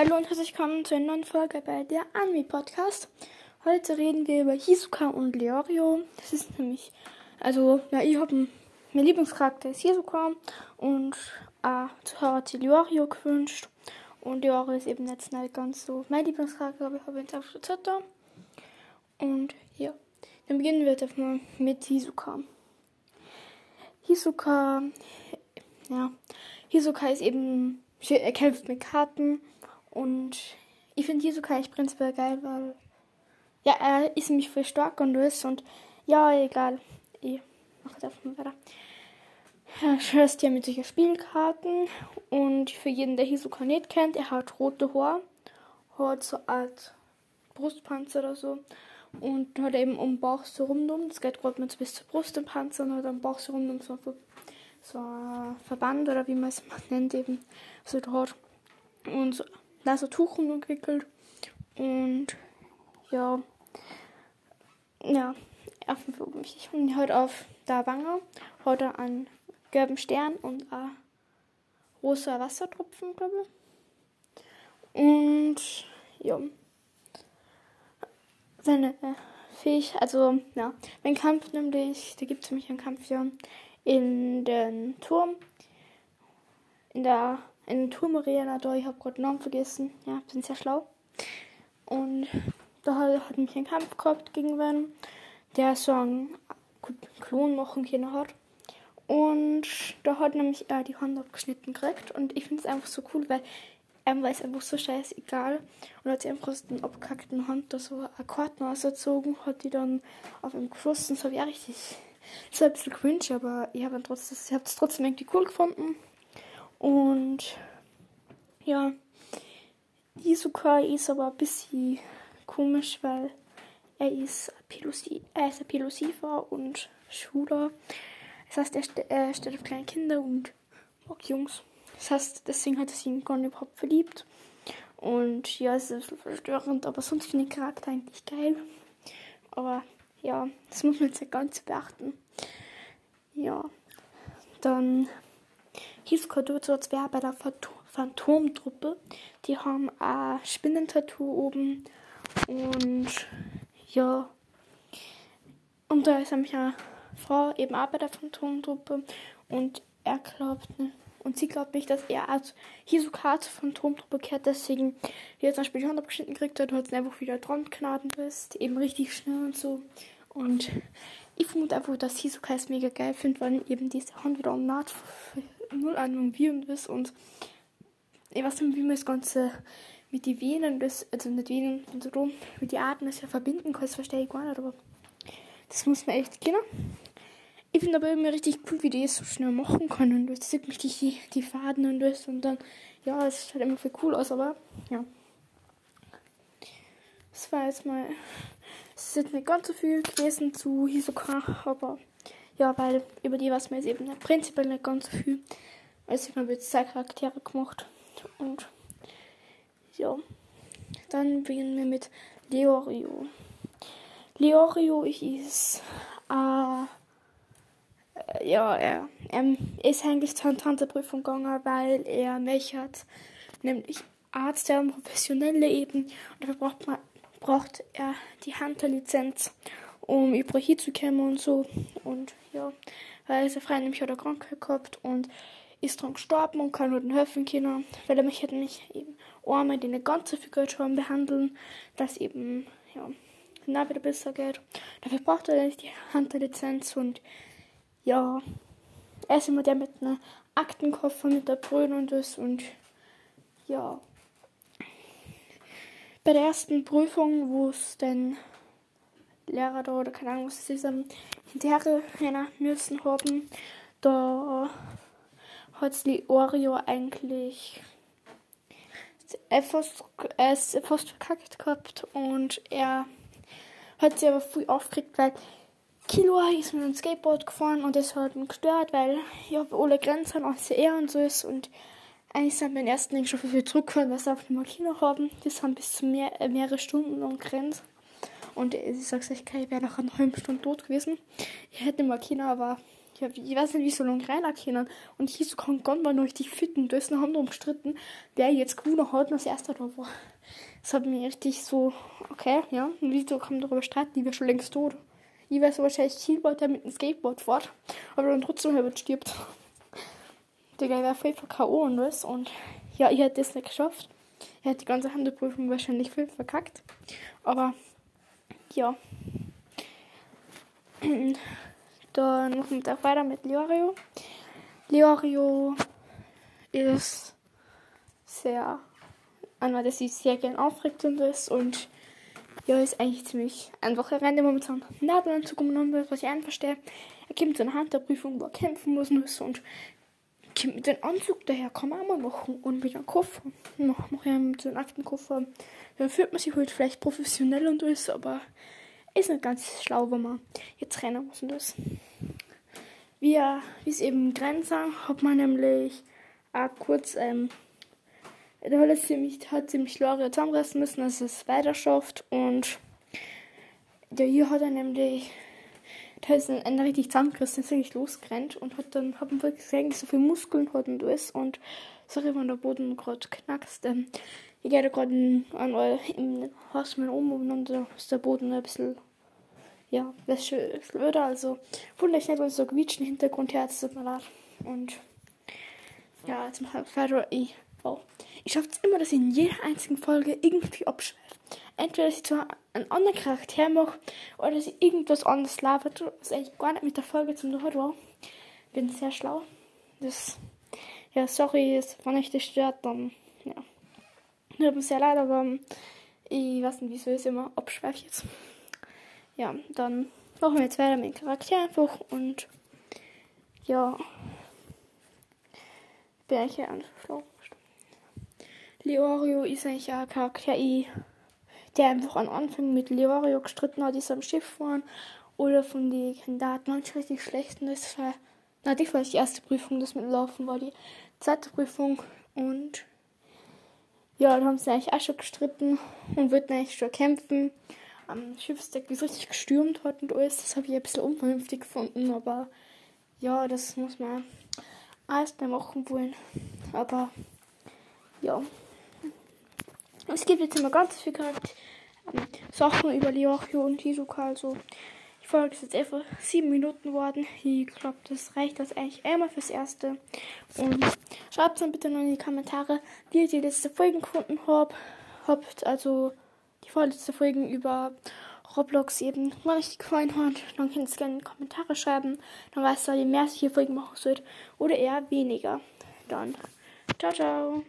Hallo und herzlich willkommen zu einer neuen Folge bei der Anime Podcast. Heute reden wir über Hisoka und Leorio. Das ist nämlich, also, ja, ich habe mein Lieblingscharakter ist Hisoka und äh, Zuhörer hat Leorio gewünscht. Und Leorio ist eben jetzt nicht ganz so mein Lieblingscharakter, aber ich habe jetzt auf Twitter. Und ja, dann beginnen wir jetzt mal mit Hisoka. Hisoka, ja, Hisoka ist eben, er kämpft mit Karten und ich finde Hisoka echt prinzipiell geil, weil ja, er ist nämlich voll stark und alles und ja, egal. Ich mache jetzt einfach mal weiter. Er schießt ja mit solchen Spielkarten und für jeden, der Hisoka nicht kennt, er hat rote Haare, hat so Art Brustpanzer oder so und hat eben um den Bauch so rundum, das geht gerade bis zur Brust im Panzer und hat am Bauch so rundum so, so ein Verband oder wie man es nennt eben, so hat. Und so so Tuch umgewickelt. Und ja, ja, wichtig. Und heute auf der Wange er einen gelben Stern und ein rosa Wassertropfen, glaube ich. Und ja, seine äh, also ja, mein Kampf nämlich, da gibt es nämlich einen Kampf ja in den Turm, in der in Turmarena da, ich habe gerade den Namen vergessen. Ja, bin sehr schlau. Und da hat, hat mich ein Kampf gehabt gegen wen, der so einen Klon machen können hat. Und da hat nämlich er die Hand abgeschnitten gekriegt. Und ich finde es einfach so cool, weil er war es einfach so scheißegal. Und hat sie einfach aus den abgehackten Hand da so eine Karten ausgezogen, hat die dann auf ihm geschossen. So habe ich richtig so ein bisschen gewünscht, aber ich habe es trotzdem irgendwie cool gefunden. Und ja, Isuka ist aber ein bisschen komisch, weil er ist Pelosi, er und Schüler. Das heißt, er, st er steht auf kleine Kinder und mag Jungs. Das heißt, deswegen hat er sich gar nicht überhaupt verliebt. Und ja, es ist ein bisschen verstörend, aber sonst finde ich den Charakter eigentlich geil. Aber ja, das muss man jetzt nicht ganz beachten. Ja, dann Tut so, als wäre bei der Phantomtruppe. Die haben ein Spinnentattoo oben. Und ja. Und da ist nämlich eine Frau eben auch bei der Phantomtruppe. Und er glaubt, ne, und sie glaubt nicht, dass er als Hisoka zur Phantomtruppe kehrt. Deswegen, wie er zum Beispiel die Hand abgeschnitten kriegt, hat er einfach wieder dran gnaden bist. Eben richtig schnell und so. Und ich vermute einfach, dass Hisoka es mega geil findet, weil eben diese Hand wieder umnaht null Ahnung, wie und was. Und ich weiß nicht, wie man das Ganze mit den Venen, das, also nicht Venen und so rum, mit den Arten das ja verbinden kann, das verstehe ich gar nicht, aber das muss man echt kennen. Ich finde aber immer richtig cool, wie die es so schnell machen können. Das sieht mich die, die Faden und das und dann, ja, es schaut immer viel cool aus, aber ja. Das war jetzt mal, es ist jetzt nicht ganz so viel gewesen zu Hisoka, aber ja, weil über die was mir jetzt eben prinzipiell nicht ganz so viel. Also ich habe jetzt zwei Charaktere gemacht. Und ja. Dann beginnen wir mit Leorio. Leorio ist äh, ja, er, er ist eigentlich zur Tanzprüfung gegangen, weil er mich hat, nämlich Arzt, der professionelle eben. Und dafür braucht, man, braucht er die Hunter-Lizenz um über hier zu kommen und so. Und ja, weil der Freund nämlich hat eine Krankheit gehabt und ist dran gestorben und kann nur den helfen können, weil er mich hätte mich eben einmal eine ganze Figur schon behandeln, dass eben, ja, na wieder besser geht. Dafür braucht er die Hunter-Lizenz und ja, er ist immer der mit einem Aktenkoffer mit der Brühe und das und ja. Bei der ersten Prüfung, wo es dann Lehrer da oder keine Ahnung, was sie ähm, hinterher müssen haben. Da hat die Oreo eigentlich fast, äh, fast verkackt gehabt und er hat sich aber früh aufgeregt, weil Kilo ist mit dem Skateboard gefahren und das hat ihn gestört, weil ja alle Grenzen außer er und so ist und eigentlich sind wir den ersten Ding schon viel zurückgefahren, weil sie auf dem Kino haben. Das haben bis zu mehr, äh, mehrere Stunden lang Grenzen. Und ich sag's euch, ich wäre nach einer halben Stunde tot gewesen. Ich hätte mal China, aber ich, hab, ich weiß nicht, wie so lange reinlackieren. Und hieß so kann gar nicht richtig fitten. Da ist noch umstritten, wer jetzt gewonnen hat, als erster da war. Das hat mir richtig so, okay, ja. Und wieso kann man darüber streiten? Die wäre schon längst tot. Ich wäre so wahrscheinlich Zielboard, der mit dem Skateboard fährt, aber dann trotzdem halber stirbt. Der wäre voll K.O. und was. Und ja, ich hätte das nicht geschafft. Ich hätte die ganze Handelprüfung wahrscheinlich voll verkackt. Aber ja. Dann machen wir weiter mit Leorio. Leorio ist sehr einer, der sich sehr gern aufregt und ist und ja, ist eigentlich ziemlich einfach. Er rennt immer mit seinem Nadelanzug umeinander, was ich verstehe. Er kommt zu einer Handprüfung, wo er kämpfen muss und kommt mit dem Anzug daher, kann man auch mal machen. Und mit einem Koffer. Mach ja mit so einem Aktenkoffer. Dann fühlt man sich halt vielleicht professionell und alles, aber ist nicht ganz schlau, wenn man jetzt rennen muss und das. Wie es eben Grenzen hat man nämlich auch kurz ähm, der hat ziemlich, hat ziemlich Lore zusammenreißen müssen, dass es weiter schafft. Und der hier hat er nämlich, da ist ein Ende richtig zusammengerissen, ist wirklich losgerannt und hat dann, hat wirklich gesehen, so viele Muskeln hat und alles. Und sorry, wenn der Boden gerade knackst. Ähm, ich gehe da gerade an euer, im Haus mit um und dann ist der Boden ein bisschen, ja, bisschen blöder. Also, wundert nicht, weil so quietschen Hintergrund her, tut mir leid. Und, ja, mal weiter. Ich, oh. Ich schaffe es immer, dass ich in jeder einzigen Folge irgendwie abschweife. Entweder, dass ich zwar einen anderen Charakter mache oder dass ich irgendwas anderes labert, was eigentlich gar nicht mit der Folge zum tun war. Bin sehr schlau. Das, ja, sorry, wenn euch das stört, dann, ja. Tut mir sehr leid, aber ich weiß nicht, wieso ich es immer abschweife jetzt. Ja, dann machen wir jetzt weiter mit dem Charakter einfach und ja, bin ich hier einfach schlau. Leorio ist eigentlich ein Charakter, der einfach am Anfang mit Leorio gestritten hat, ist am Schiff waren. Oder von den Kandidaten manchmal richtig schlecht. Und das war, na, das war die erste Prüfung, das mit Laufen war die zweite Prüfung. Und ja, da haben sie eigentlich auch schon gestritten und wollten eigentlich schon kämpfen. Am Schiffsdeck, es richtig gestürmt hat und alles. Das habe ich ein bisschen unvernünftig gefunden, aber ja, das muss man alles mehr machen wollen. Aber ja. Es gibt jetzt immer ganz viele ähm, Sachen über Liochio und Hisoka. Also, die Folge ist jetzt einfach sieben Minuten geworden. Ich glaube, das reicht das eigentlich einmal fürs Erste. Und schreibt dann bitte noch in die Kommentare, wie ihr die letzte Folge gefunden habt. habt also die vorletzte Folge über Roblox eben wenn euch die gefallen hat, dann könnt ihr es gerne in die Kommentare schreiben. Dann weiß ihr, je mehr hier Folgen machen sollt oder eher weniger. Dann, ciao, ciao.